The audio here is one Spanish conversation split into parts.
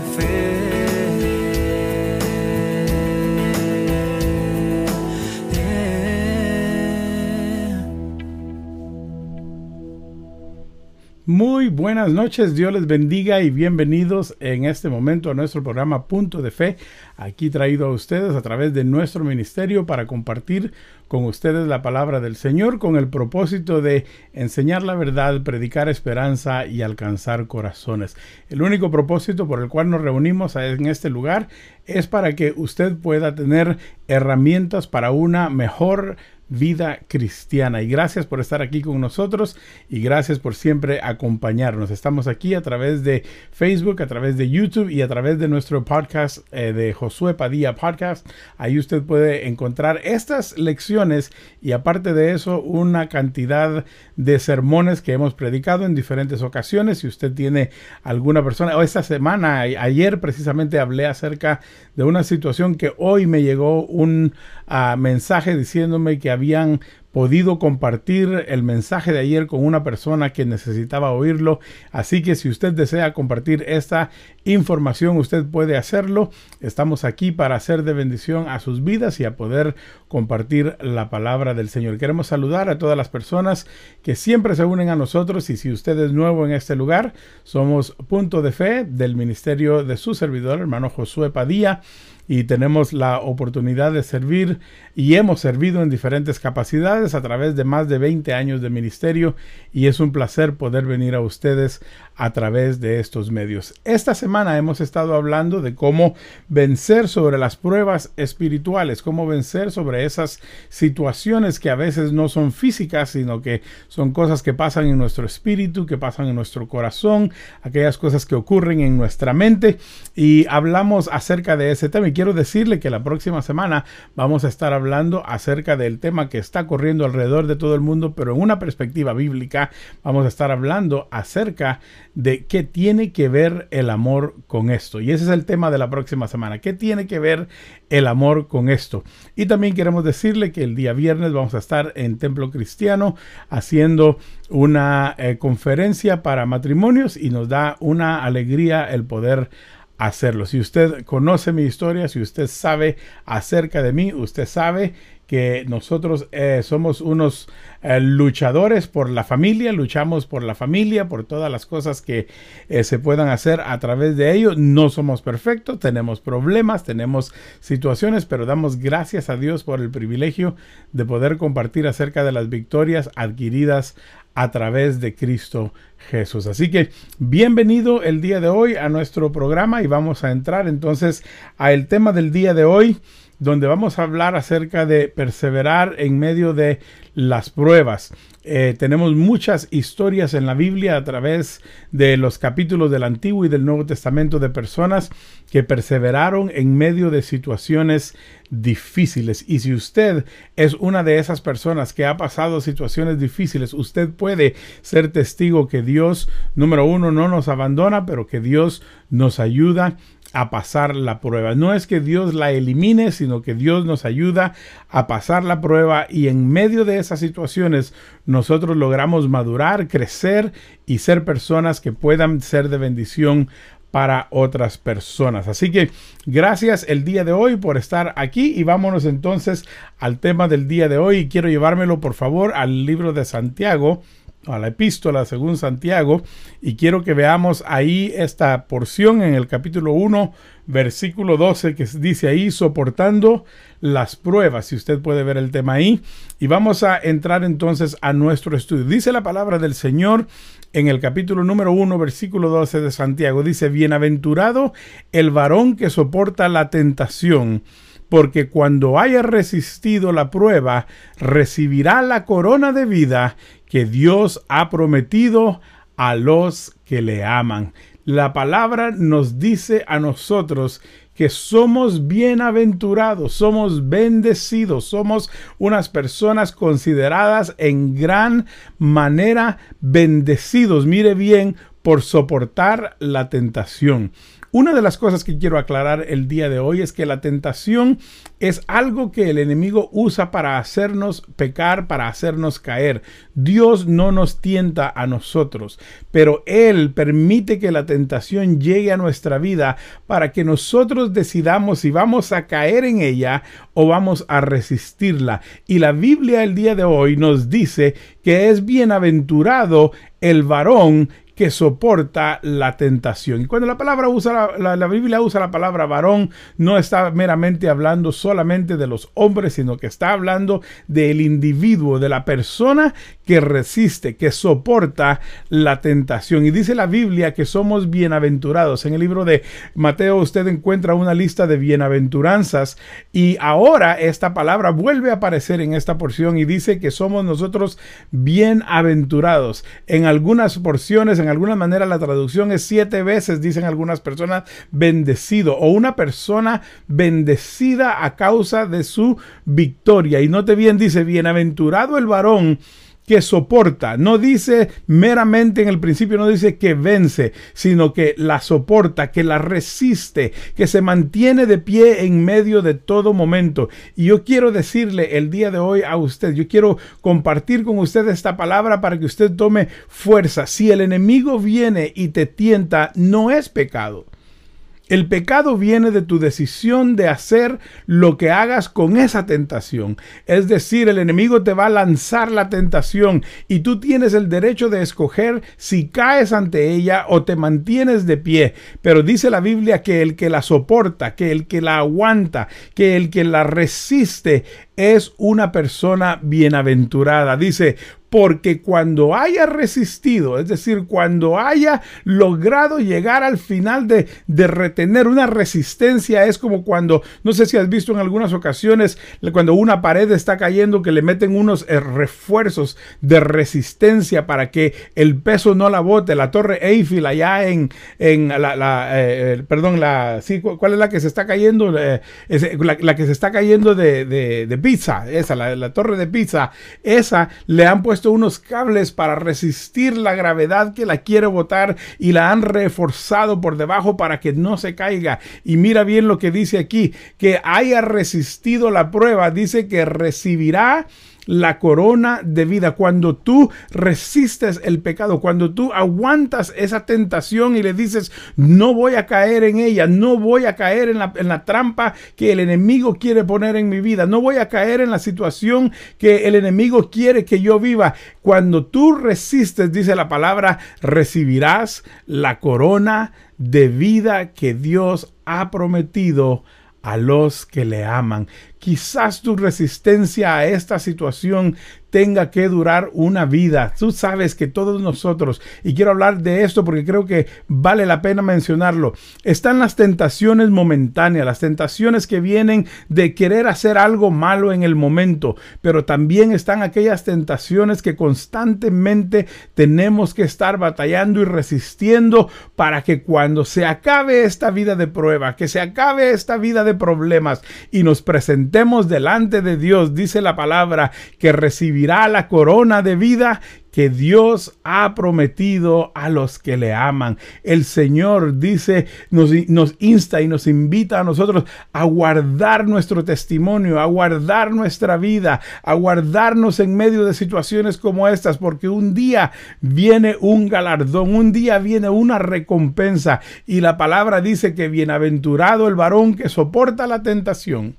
punto Muy buenas noches, Dios les bendiga y bienvenidos en este momento a nuestro programa Punto de Fe, aquí traído a ustedes a través de nuestro ministerio para compartir con ustedes la palabra del Señor con el propósito de enseñar la verdad, predicar esperanza y alcanzar corazones. El único propósito por el cual nos reunimos en este lugar es para que usted pueda tener herramientas para una mejor vida cristiana. Y gracias por estar aquí con nosotros y gracias por siempre acompañarnos. Estamos aquí a través de Facebook, a través de YouTube y a través de nuestro podcast eh, de Josué Padilla Podcast. Ahí usted puede encontrar estas lecciones y aparte de eso una cantidad de sermones que hemos predicado en diferentes ocasiones. Si usted tiene alguna persona, o esta semana, ayer precisamente hablé acerca de una situación que hoy me llegó un uh, mensaje diciéndome que habían podido compartir el mensaje de ayer con una persona que necesitaba oírlo. Así que si usted desea compartir esta información, usted puede hacerlo. Estamos aquí para hacer de bendición a sus vidas y a poder compartir la palabra del Señor. Queremos saludar a todas las personas que siempre se unen a nosotros y si usted es nuevo en este lugar, somos Punto de Fe del Ministerio de su servidor, hermano Josué Padilla y tenemos la oportunidad de servir y hemos servido en diferentes capacidades a través de más de 20 años de ministerio y es un placer poder venir a ustedes a través de estos medios. Esta semana hemos estado hablando de cómo vencer sobre las pruebas espirituales, cómo vencer sobre esas situaciones que a veces no son físicas, sino que son cosas que pasan en nuestro espíritu, que pasan en nuestro corazón, aquellas cosas que ocurren en nuestra mente y hablamos acerca de ese tema y quiero decirle que la próxima semana vamos a estar hablando acerca del tema que está corriendo alrededor de todo el mundo, pero en una perspectiva bíblica vamos a estar hablando acerca de qué tiene que ver el amor con esto. Y ese es el tema de la próxima semana. ¿Qué tiene que ver el amor con esto? Y también queremos decirle que el día viernes vamos a estar en Templo Cristiano haciendo una eh, conferencia para matrimonios y nos da una alegría el poder hacerlo. Si usted conoce mi historia, si usted sabe acerca de mí, usted sabe que nosotros eh, somos unos eh, luchadores por la familia, luchamos por la familia, por todas las cosas que eh, se puedan hacer a través de ello. No somos perfectos, tenemos problemas, tenemos situaciones, pero damos gracias a Dios por el privilegio de poder compartir acerca de las victorias adquiridas a través de Cristo Jesús. Así que bienvenido el día de hoy a nuestro programa y vamos a entrar entonces a el tema del día de hoy donde vamos a hablar acerca de perseverar en medio de las pruebas. Eh, tenemos muchas historias en la Biblia a través de los capítulos del Antiguo y del Nuevo Testamento de personas que perseveraron en medio de situaciones difíciles. Y si usted es una de esas personas que ha pasado situaciones difíciles, usted puede ser testigo que Dios, número uno, no nos abandona, pero que Dios nos ayuda a pasar la prueba. No es que Dios la elimine, sino que Dios nos ayuda a pasar la prueba y en medio de esas situaciones nosotros logramos madurar, crecer y ser personas que puedan ser de bendición para otras personas. Así que gracias el día de hoy por estar aquí y vámonos entonces al tema del día de hoy. Quiero llevármelo por favor al libro de Santiago a la epístola según Santiago y quiero que veamos ahí esta porción en el capítulo 1 versículo 12 que dice ahí soportando las pruebas. Si usted puede ver el tema ahí. Y vamos a entrar entonces a nuestro estudio. Dice la palabra del Señor en el capítulo número 1 versículo 12 de Santiago. Dice bienaventurado el varón que soporta la tentación porque cuando haya resistido la prueba, recibirá la corona de vida que Dios ha prometido a los que le aman. La palabra nos dice a nosotros que somos bienaventurados, somos bendecidos, somos unas personas consideradas en gran manera bendecidos. Mire bien, por soportar la tentación. Una de las cosas que quiero aclarar el día de hoy es que la tentación es algo que el enemigo usa para hacernos pecar, para hacernos caer. Dios no nos tienta a nosotros, pero Él permite que la tentación llegue a nuestra vida para que nosotros decidamos si vamos a caer en ella o vamos a resistirla. Y la Biblia el día de hoy nos dice que es bienaventurado el varón que soporta la tentación. Y cuando la palabra usa la, la, Biblia usa la palabra varón, no está meramente hablando solamente de los hombres, sino que está hablando del individuo, de la persona que resiste, que soporta la tentación. Y dice la Biblia que somos bienaventurados. En el libro de Mateo usted encuentra una lista de bienaventuranzas y ahora esta palabra vuelve a aparecer en esta porción y dice que somos nosotros bienaventurados. En algunas porciones, en alguna manera la traducción es siete veces, dicen algunas personas, bendecido o una persona bendecida a causa de su victoria. Y note bien, dice, bienaventurado el varón que soporta. No dice meramente en el principio, no dice que vence, sino que la soporta, que la resiste, que se mantiene de pie en medio de todo momento. Y yo quiero decirle el día de hoy a usted, yo quiero compartir con usted esta palabra para que usted tome fuerza. Si el enemigo viene y te tienta, no es pecado. El pecado viene de tu decisión de hacer lo que hagas con esa tentación. Es decir, el enemigo te va a lanzar la tentación y tú tienes el derecho de escoger si caes ante ella o te mantienes de pie. Pero dice la Biblia que el que la soporta, que el que la aguanta, que el que la resiste es una persona bienaventurada. Dice, porque cuando haya resistido, es decir, cuando haya logrado llegar al final de, de, retener una resistencia, es como cuando, no sé si has visto en algunas ocasiones, cuando una pared está cayendo, que le meten unos eh, refuerzos de resistencia para que el peso no la bote. La torre Eiffel allá en, en la, eh, perdón, la, ¿cuál es la que se está cayendo? Eh, la, que se está cayendo de, de, pizza, esa, la torre de pizza, esa le han puesto unos cables para resistir la gravedad que la quiere botar y la han reforzado por debajo para que no se caiga. Y mira bien lo que dice aquí, que haya resistido la prueba, dice que recibirá la corona de vida. Cuando tú resistes el pecado, cuando tú aguantas esa tentación y le dices, no voy a caer en ella, no voy a caer en la, trampa que el enemigo quiere poner en mi vida, no voy a caer en la situación que el enemigo quiere que yo viva. Cuando tú resistes, dice la palabra, recibirás la corona de vida que Dios ha prometido a los que le aman. Quizás tu resistencia a esta situación tenga que durar una vida. Tú sabes que todos nosotros, y quiero hablar de esto porque creo que vale la pena mencionarlo, están las tentaciones momentáneas, las tentaciones que vienen de querer hacer algo malo en el momento, pero también están aquellas tentaciones que constantemente tenemos que estar batallando y resistiendo para que cuando se acabe esta vida de prueba, que se acabe esta vida de problemas y nos presentemos delante de Dios, dice la palabra, que recibimos la corona de vida que Dios ha prometido a los que le aman. El Señor dice, nos, insta y nos invita a nosotros a guardar nuestro testimonio, a guardar nuestra vida, a guardarnos en medio de situaciones como estas, porque un día viene un galardón, un día viene una recompensa y la palabra dice que bienaventurado el varón que soporta la tentación,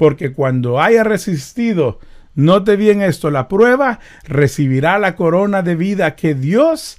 porque cuando haya resistido, Note bien esto, la prueba recibirá la corona de vida que Dios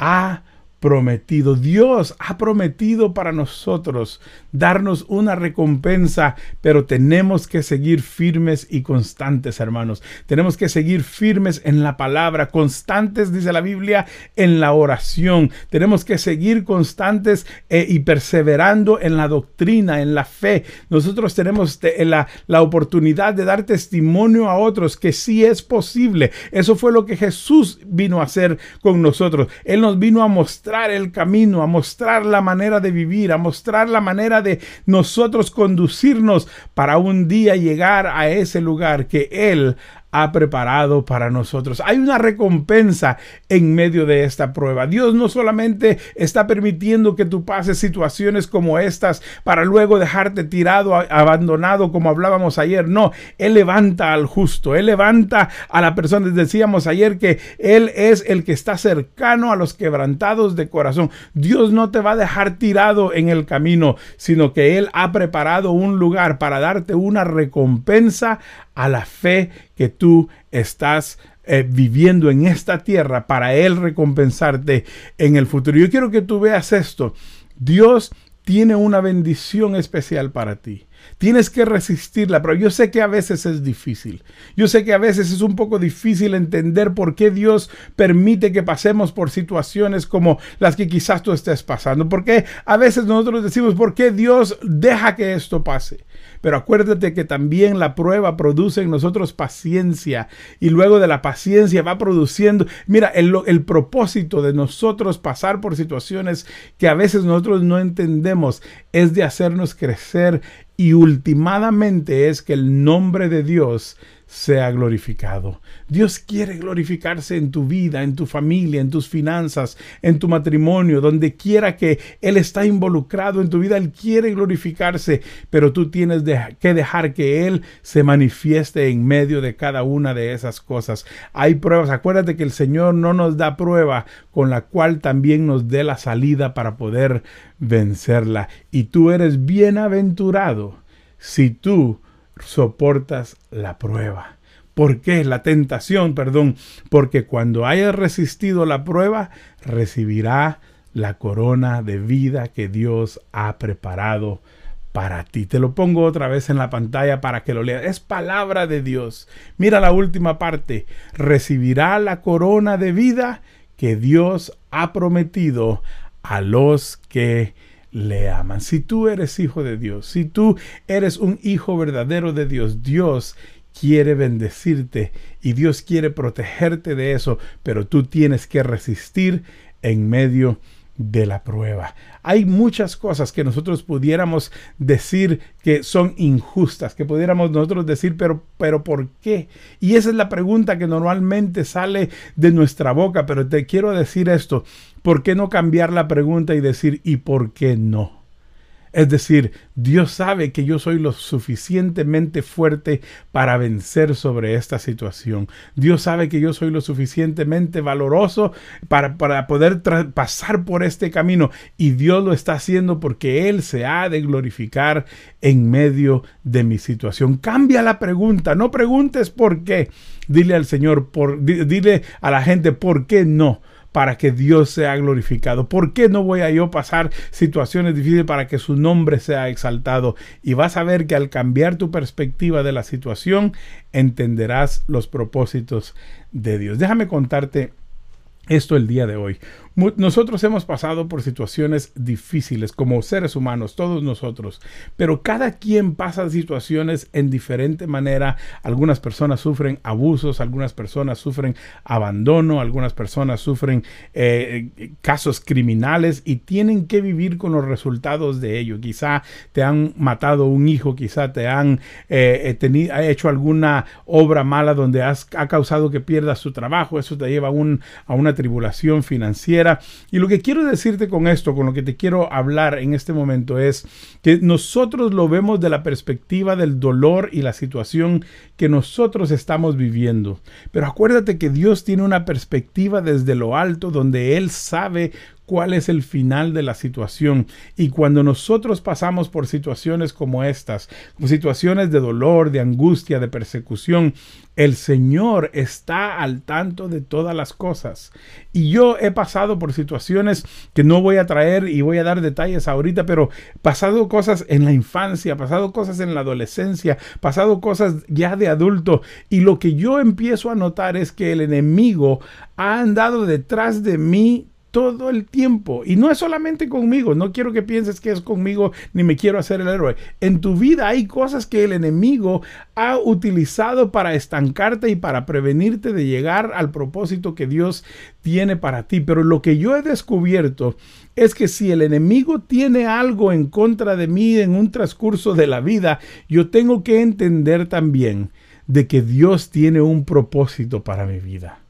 ha prometido. Dios ha prometido para nosotros darnos una recompensa, pero tenemos que seguir firmes y constantes, hermanos. Tenemos que seguir firmes en la palabra, constantes, dice la Biblia, en la oración. Tenemos que seguir constantes eh, y perseverando en la doctrina, en la fe. Nosotros tenemos la, la oportunidad de dar testimonio a otros que sí es posible. Eso fue lo que Jesús vino a hacer con nosotros. Él nos vino a mostrar mostrar el camino, a mostrar la manera de vivir, a mostrar la manera de nosotros conducirnos para un día llegar a ese lugar que Él ha preparado para nosotros. Hay una recompensa en medio de esta prueba. Dios no solamente está permitiendo que tú pases situaciones como estas para luego dejarte tirado, abandonado, como hablábamos ayer. No, Él levanta al justo, Él levanta a la persona. Decíamos ayer que Él es el que está cercano a los quebrantados de corazón. Dios no te va a dejar tirado en el camino, sino que Él ha preparado un lugar para darte una recompensa a la fe que tú estás eh, viviendo en esta tierra para Él recompensarte en el futuro. Yo quiero que tú veas esto. Dios tiene una bendición especial para ti. Tienes que resistirla, pero yo sé que a veces es difícil. Yo sé que a veces es un poco difícil entender por qué Dios permite que pasemos por situaciones como las que quizás tú estés pasando. Porque a veces nosotros decimos, ¿por qué Dios deja que esto pase? Pero acuérdate que también la prueba produce en nosotros paciencia y luego de la paciencia va produciendo, mira, el, el propósito de nosotros pasar por situaciones que a veces nosotros no entendemos es de hacernos crecer y ultimadamente es que el nombre de Dios sea glorificado. Dios quiere glorificarse en tu vida, en tu familia, en tus finanzas, en tu matrimonio, donde quiera que Él está involucrado en tu vida, Él quiere glorificarse, pero tú tienes que dejar que Él se manifieste en medio de cada una de esas cosas. Hay pruebas, acuérdate que el Señor no nos da prueba con la cual también nos dé la salida para poder vencerla. Y tú eres bienaventurado si tú soportas la prueba. ¿Por qué? La tentación, perdón. Porque cuando hayas resistido la prueba, recibirá la corona de vida que Dios ha preparado para ti. Te lo pongo otra vez en la pantalla para que lo leas. Es palabra de Dios. Mira la última parte. Recibirá la corona de vida que Dios ha prometido a los que le aman. Si tú eres hijo de Dios, si tú eres un hijo verdadero de Dios, Dios quiere bendecirte y Dios quiere protegerte de eso, pero tú tienes que resistir en medio de la prueba. Hay muchas cosas que nosotros pudiéramos decir que son injustas, que pudiéramos nosotros decir, pero, pero ¿por qué? Y esa es la pregunta que normalmente sale de nuestra boca, pero te quiero decir esto, ¿por qué no cambiar la pregunta y decir, ¿y por qué no? Es decir, Dios sabe que yo soy lo suficientemente fuerte para vencer sobre esta situación. Dios sabe que yo soy lo suficientemente valoroso para, para poder pasar por este camino. Y Dios lo está haciendo porque Él se ha de glorificar en medio de mi situación. Cambia la pregunta. No preguntes por qué. Dile al Señor, por, dile a la gente por qué no para que Dios sea glorificado? ¿Por qué no voy a yo pasar situaciones difíciles para que su nombre sea exaltado? Y vas a ver que al cambiar tu perspectiva de la situación, entenderás los propósitos de Dios. Déjame contarte esto el día de hoy. Nosotros hemos pasado por situaciones difíciles como seres humanos, todos nosotros, pero cada quien pasa situaciones en diferente manera. Algunas personas sufren abusos, algunas personas sufren abandono, algunas personas sufren eh, casos criminales y tienen que vivir con los resultados de ello. Quizá te han matado un hijo, quizá te han eh, hecho alguna obra mala donde has, ha causado que pierdas tu trabajo, eso te lleva a una tribulación y lo que quiero decirte con esto, con lo que te quiero hablar en este momento es que nosotros lo vemos de la perspectiva del dolor y la situación que nosotros estamos viviendo. Pero acuérdate que Dios tiene una perspectiva desde lo alto donde Él sabe cuál es el final de la situación. Y cuando nosotros pasamos por situaciones como estas, situaciones de dolor, de angustia, de persecución, el Señor está al tanto de todas las cosas. Y yo he pasado por situaciones que no voy a traer y voy a dar detalles ahorita, pero pasado cosas en la infancia, pasado cosas en la adolescencia, pasado cosas ya de adulto. Y lo que yo empiezo a notar es que el enemigo ha andado detrás de mí todo el tiempo. Y no es solamente conmigo, no quiero que pienses que es conmigo ni me quiero hacer el héroe. En tu vida hay cosas que el enemigo ha utilizado para estancarte y para prevenirte de llegar al propósito que Dios tiene para ti. Pero lo que yo he descubierto es que si el enemigo tiene algo en contra de mí en un transcurso de la vida, yo tengo que entender también de que Dios tiene un propósito para mi vida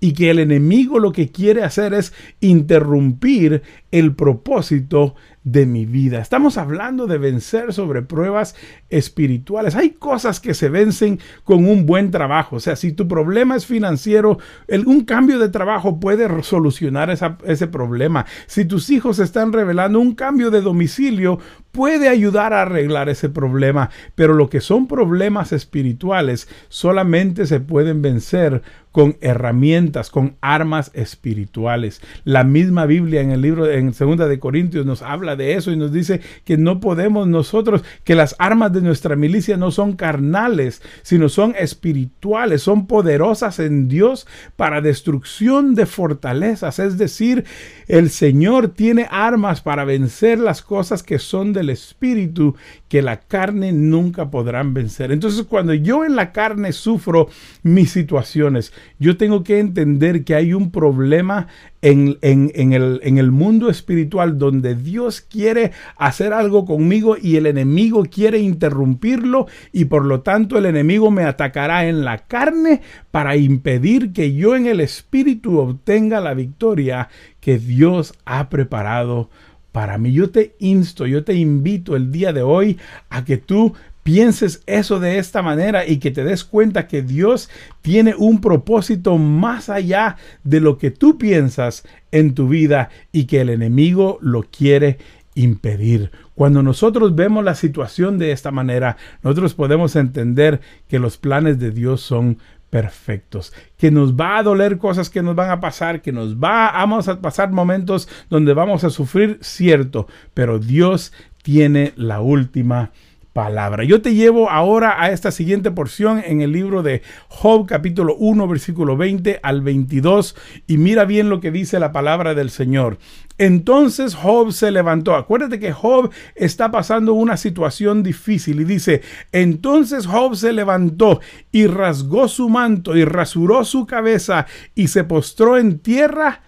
y que el enemigo lo que quiere hacer es interrumpir el propósito de mi vida. Estamos hablando de vencer sobre pruebas espirituales. Hay cosas que se vencen con un buen trabajo. O sea, si tu problema es financiero, un cambio de trabajo puede solucionar ese problema. Si tus hijos están revelando, un cambio de domicilio puede ayudar a arreglar ese problema. Pero lo que son problemas espirituales solamente se pueden vencer con herramientas, con armas espirituales. La misma Biblia en el libro de en segunda de Corintios nos habla de eso y nos dice que no podemos nosotros, que las armas de nuestra milicia no son carnales, sino son espirituales, son poderosas en Dios para destrucción de fortalezas. Es decir, el Señor tiene armas para vencer las cosas que son del espíritu que la carne nunca podrán vencer. Entonces, cuando yo en la carne sufro mis situaciones, yo tengo que entender que hay un problema en, el, en, el, mundo espiritual donde Dios quiere hacer algo conmigo y el enemigo quiere interrumpirlo y por lo tanto el enemigo me atacará en la carne para impedir que yo en el espíritu obtenga la victoria que Dios ha preparado para mí. Yo te insto, yo te invito el día de hoy a que tú pienses eso de esta manera y que te des cuenta que Dios tiene un propósito más allá de lo que tú piensas en tu vida y que el enemigo lo quiere impedir. Cuando nosotros vemos la situación de esta manera, nosotros podemos entender que los planes de Dios son perfectos, que nos va a doler cosas que nos van a pasar, que nos va vamos a pasar momentos donde vamos a sufrir, cierto, pero Dios tiene la última palabra. Yo te llevo ahora a esta siguiente porción en el libro de Job capítulo 1 versículo 20 al 22 y mira bien lo que dice la palabra del Señor. Entonces Job se levantó. Acuérdate que Job está pasando una situación difícil y dice, entonces Job se levantó y rasgó su manto y rasuró su cabeza y se postró en tierra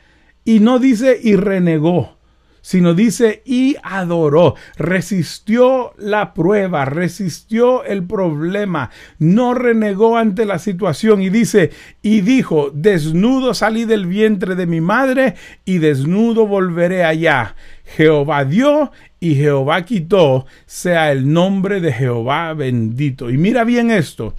y no dice y renegó sino dice y adoró, resistió la prueba, resistió el problema, no renegó ante la situación y dice y dijo, desnudo salí del vientre de mi madre y desnudo volveré allá. Jehová dio y Jehová quitó, sea el nombre de Jehová bendito. Y mira bien esto,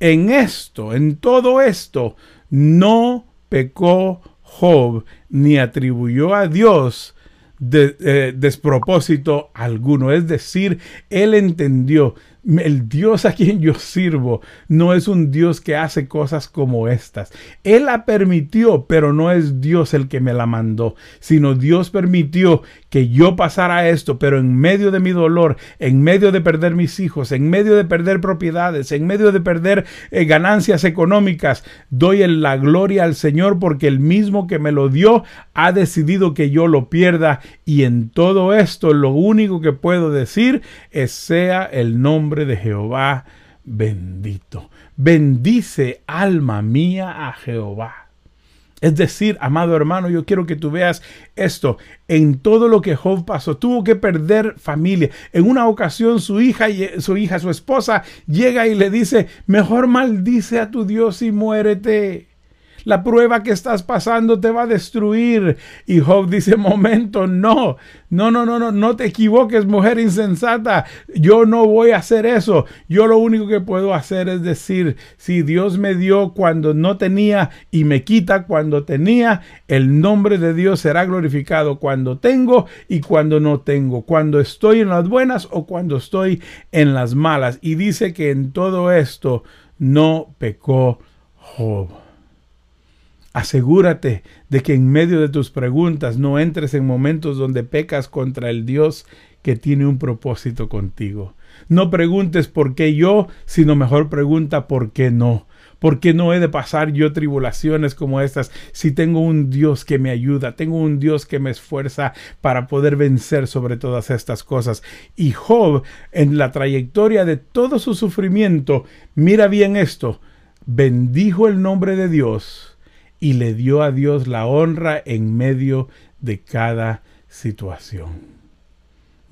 en esto, en todo esto, no pecó Job ni atribuyó a Dios de, eh, despropósito alguno. Es decir, él entendió el Dios a quien yo sirvo no es un Dios que hace cosas como estas. Él la permitió, pero no es Dios el que me la mandó, sino Dios permitió que yo pasara esto, pero en medio de mi dolor, en medio de perder mis hijos, en medio de perder propiedades, en medio de perder eh, ganancias económicas, doy la gloria al Señor porque el mismo que me lo dio ha decidido que yo lo pierda y en todo esto lo único que puedo decir es sea el nombre de Jehová bendito. Bendice alma mía a Jehová. Es decir, amado hermano, yo quiero que tú veas esto. En todo lo que Job pasó, tuvo que perder familia. En una ocasión su hija, su hija, su esposa, llega y le dice, mejor maldice a tu Dios y muérete. La prueba que estás pasando te va a destruir. Y Job dice, momento, no, no, no, no, no, no te equivoques, mujer insensata. Yo no voy a hacer eso. Yo lo único que puedo hacer es decir, si Dios me dio cuando no tenía y me quita cuando tenía, el nombre de Dios será glorificado cuando tengo y cuando no tengo, cuando estoy en las buenas o cuando estoy en las malas. Y dice que en todo esto no pecó Job. Asegúrate de que en medio de tus preguntas no entres en momentos donde pecas contra el Dios que tiene un propósito contigo. No preguntes por qué yo, sino mejor pregunta por qué no. ¿Por qué no he de pasar yo tribulaciones como estas si tengo un Dios que me ayuda, tengo un Dios que me esfuerza para poder vencer sobre todas estas cosas? Y Job, en la trayectoria de todo su sufrimiento, mira bien esto, bendijo el nombre de Dios y le dio a Dios la honra en medio de cada situación.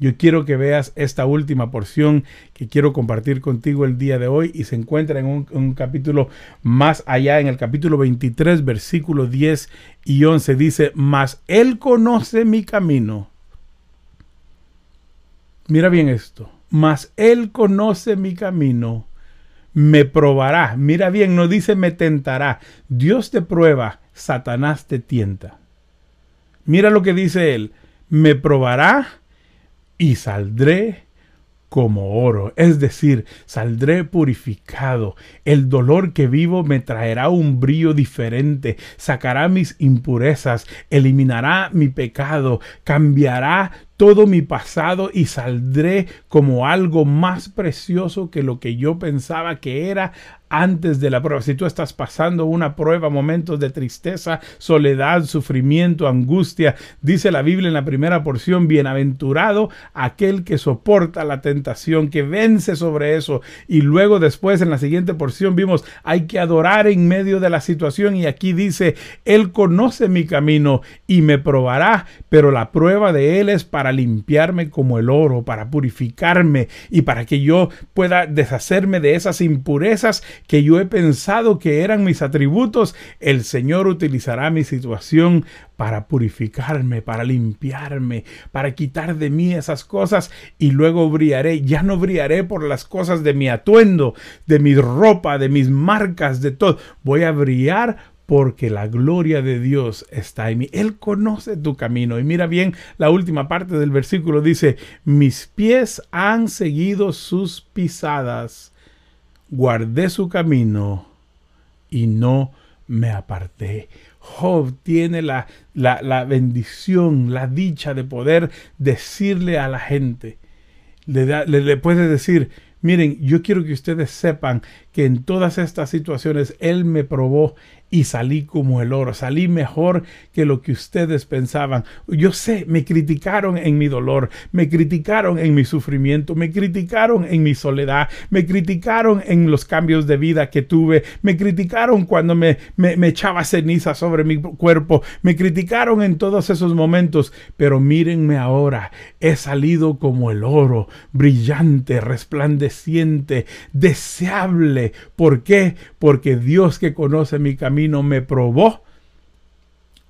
Yo quiero que veas esta última porción que quiero compartir contigo el día de hoy y se encuentra en un, capítulo más allá, en el capítulo 23, versículos 10 y 11. Dice, mas Él conoce mi camino. Mira bien esto, mas Él conoce mi camino, me probará. Mira bien, no dice me tentará. Dios te prueba, Satanás te tienta. Mira lo que dice Él, me probará y saldré como oro, es decir, saldré purificado. El dolor que vivo me traerá un brillo diferente, sacará mis impurezas, eliminará mi pecado, cambiará todo mi pasado y saldré como algo más precioso que lo que yo pensaba que era antes de la prueba. Si tú estás pasando una prueba, momentos de tristeza, soledad, sufrimiento, angustia, dice la Biblia en la primera porción, bienaventurado aquel que soporta la tentación, que vence sobre eso. Y luego después en la siguiente porción vimos, hay que adorar en medio de la situación y aquí dice, Él conoce mi camino y me probará, pero la prueba de Él es para limpiarme como el oro, para purificarme y para que yo pueda deshacerme de esas impurezas que yo he pensado que eran mis atributos, el Señor utilizará mi situación para purificarme, para limpiarme, para quitar de mí esas cosas y luego brillaré. Ya no brillaré por las cosas de mi atuendo, de mi ropa, de mis marcas, de todo. Voy a brillar porque la gloria de Dios está en mí. Él conoce tu camino. Y mira bien, la última parte del versículo dice, mis pies han seguido sus pisadas guardé su camino y no me aparté. Job tiene la, la, bendición, la dicha de poder decirle a la gente, le, le puede decir, miren, yo quiero que ustedes sepan que en todas estas situaciones Él me probó y salí como el oro, salí mejor que lo que ustedes pensaban. Yo sé, me criticaron en mi dolor, me criticaron en mi sufrimiento, me criticaron en mi soledad, me criticaron en los cambios de vida que tuve, me criticaron cuando me, me, echaba ceniza sobre mi cuerpo, me criticaron en todos esos momentos, pero mírenme ahora, he salido como el oro, brillante, resplandeciente, deseable. ¿Por qué? Porque Dios que conoce mi camino, me probó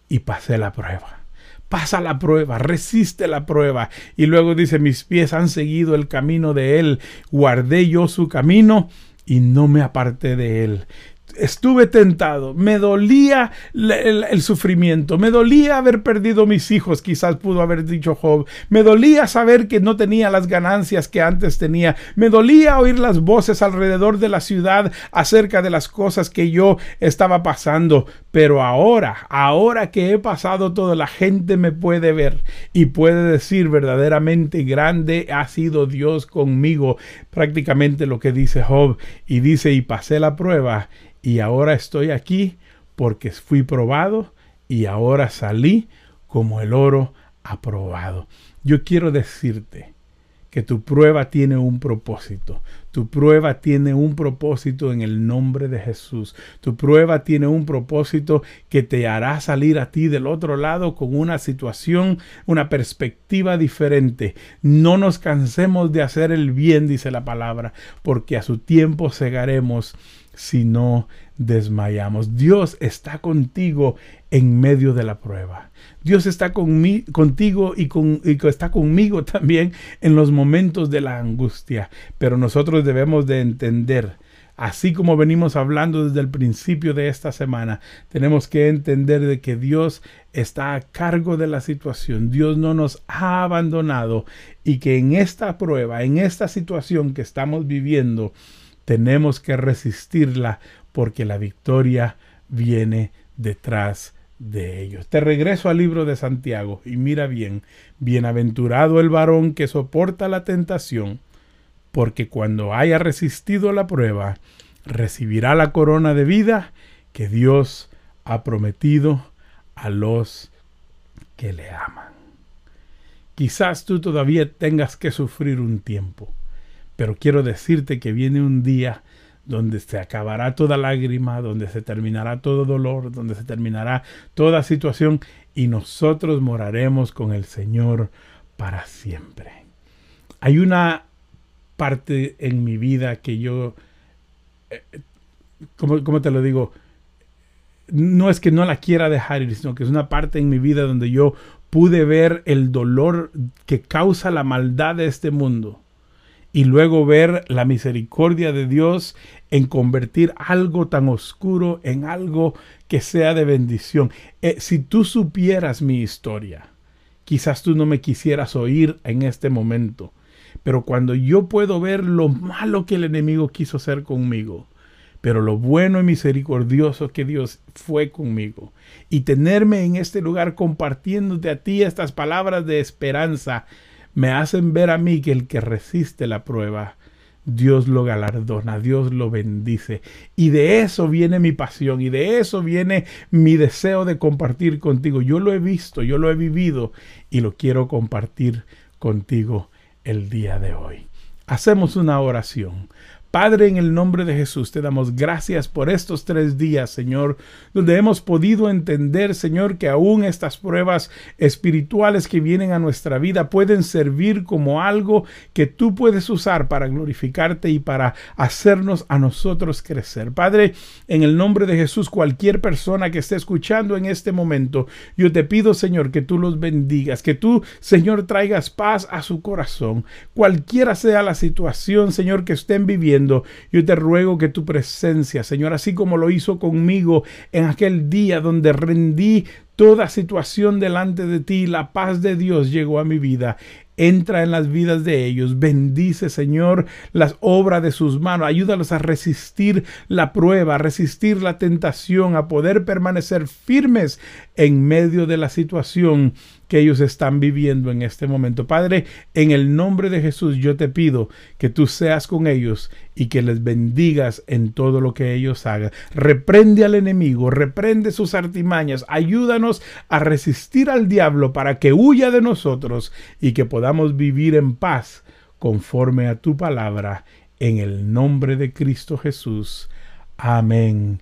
y pasé la prueba. Pasa la prueba, resiste la prueba. Y luego dice, mis pies han seguido el camino de Él, guardé yo su camino y no me aparté de Él estuve tentado, me dolía el, sufrimiento, me dolía haber perdido mis hijos, quizás pudo haber dicho Job, me dolía saber que no tenía las ganancias que antes tenía, me dolía oír las voces alrededor de la ciudad acerca de las cosas que yo estaba pasando, pero ahora, ahora que he pasado todo, la gente me puede ver y puede decir verdaderamente grande ha sido Dios conmigo, prácticamente lo que dice Job, y dice, y pasé la prueba y ahora estoy aquí porque fui probado y ahora salí como el oro aprobado. Yo quiero decirte que tu prueba tiene un propósito. Tu prueba tiene un propósito en el nombre de Jesús. Tu prueba tiene un propósito que te hará salir a ti del otro lado con una situación, una perspectiva diferente. No nos cansemos de hacer el bien, dice la palabra, porque a su tiempo segaremos si no desmayamos. Dios está contigo en medio de la prueba. Dios está contigo y, con, y está conmigo también en los momentos de la angustia. Pero nosotros debemos de entender, así como venimos hablando desde el principio de esta semana, tenemos que entender de que Dios está a cargo de la situación. Dios no nos ha abandonado y que en esta prueba, en esta situación que estamos viviendo, tenemos que resistirla porque la victoria viene detrás de ellos. Te regreso al libro de Santiago y mira bien, bienaventurado el varón que soporta la tentación, porque cuando haya resistido la prueba, recibirá la corona de vida que Dios ha prometido a los que le aman. Quizás tú todavía tengas que sufrir un tiempo, pero quiero decirte que viene un día donde se acabará toda lágrima, donde se terminará todo dolor, donde se terminará toda situación y nosotros moraremos con el Señor para siempre. Hay una parte en mi vida que yo, eh, ¿cómo, te lo digo? No es que no la quiera dejar ir, sino que es una parte en mi vida donde yo pude ver el dolor que causa la maldad de este mundo y luego ver la misericordia de Dios en convertir algo tan oscuro en algo que sea de bendición. Eh, si tú supieras mi historia, quizás tú no me quisieras oír en este momento, pero cuando yo puedo ver lo malo que el enemigo quiso hacer conmigo, pero lo bueno y misericordioso que Dios fue conmigo, y tenerme en este lugar compartiéndote a ti estas palabras de esperanza, me hacen ver a mí que el que resiste la prueba, Dios lo galardona, Dios lo bendice. Y de eso viene mi pasión y de eso viene mi deseo de compartir contigo. Yo lo he visto, yo lo he vivido y lo quiero compartir contigo el día de hoy. Hacemos una oración. Padre, en el nombre de Jesús, te damos gracias por estos tres días, Señor, donde hemos podido entender, Señor, que aún estas pruebas espirituales que vienen a nuestra vida pueden servir como algo que tú puedes usar para glorificarte y para hacernos a nosotros crecer. Padre, en el nombre de Jesús, cualquier persona que esté escuchando en este momento, yo te pido, Señor, que tú los bendigas, que tú, Señor, traigas paz a su corazón, cualquiera sea la situación, Señor, que estén viviendo yo te ruego que tu presencia, Señor, así como lo hizo conmigo en aquel día donde rendí toda situación delante de ti, la paz de Dios llegó a mi vida entra en las vidas de ellos. Bendice, Señor, las obras de sus manos. Ayúdalos a resistir la prueba, a resistir la tentación, a poder permanecer firmes en medio de la situación que ellos están viviendo en este momento. Padre, en el nombre de Jesús yo te pido que tú seas con ellos y que les bendigas en todo lo que ellos hagan. Reprende al enemigo, reprende sus artimañas, ayúdanos a resistir al diablo para que huya de nosotros y que podamos vivir en paz conforme a tu palabra, en el nombre de Cristo Jesús. Amén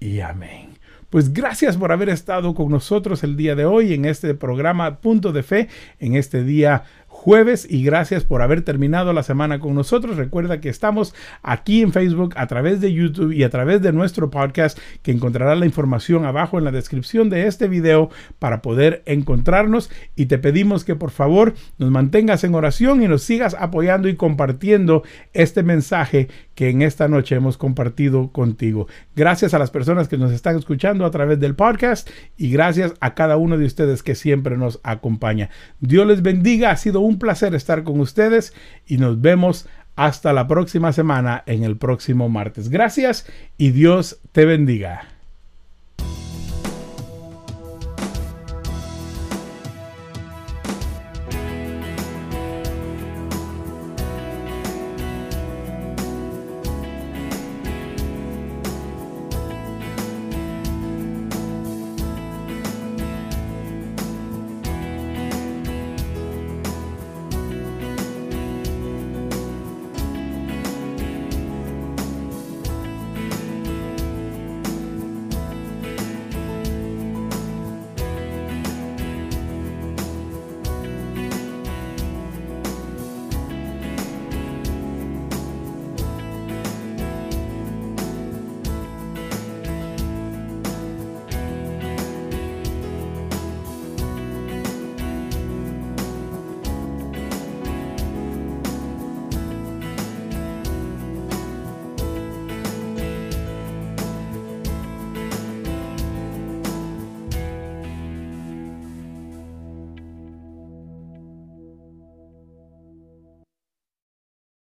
y amén. Pues gracias por haber estado con nosotros el día de hoy en este programa Punto de Fe, en este día jueves y gracias por haber terminado la semana con nosotros. Recuerda que estamos aquí en Facebook a través de YouTube y a través de nuestro podcast que encontrará la información abajo en la descripción de este video para poder encontrarnos y te pedimos que por favor nos mantengas en oración y nos sigas apoyando y compartiendo este mensaje que en esta noche hemos compartido contigo. Gracias a las personas que nos están escuchando a través del podcast y gracias a cada uno de ustedes que siempre nos acompaña. Dios les bendiga, ha sido un un placer estar con ustedes y nos vemos hasta la próxima semana en el próximo martes. Gracias y Dios te bendiga.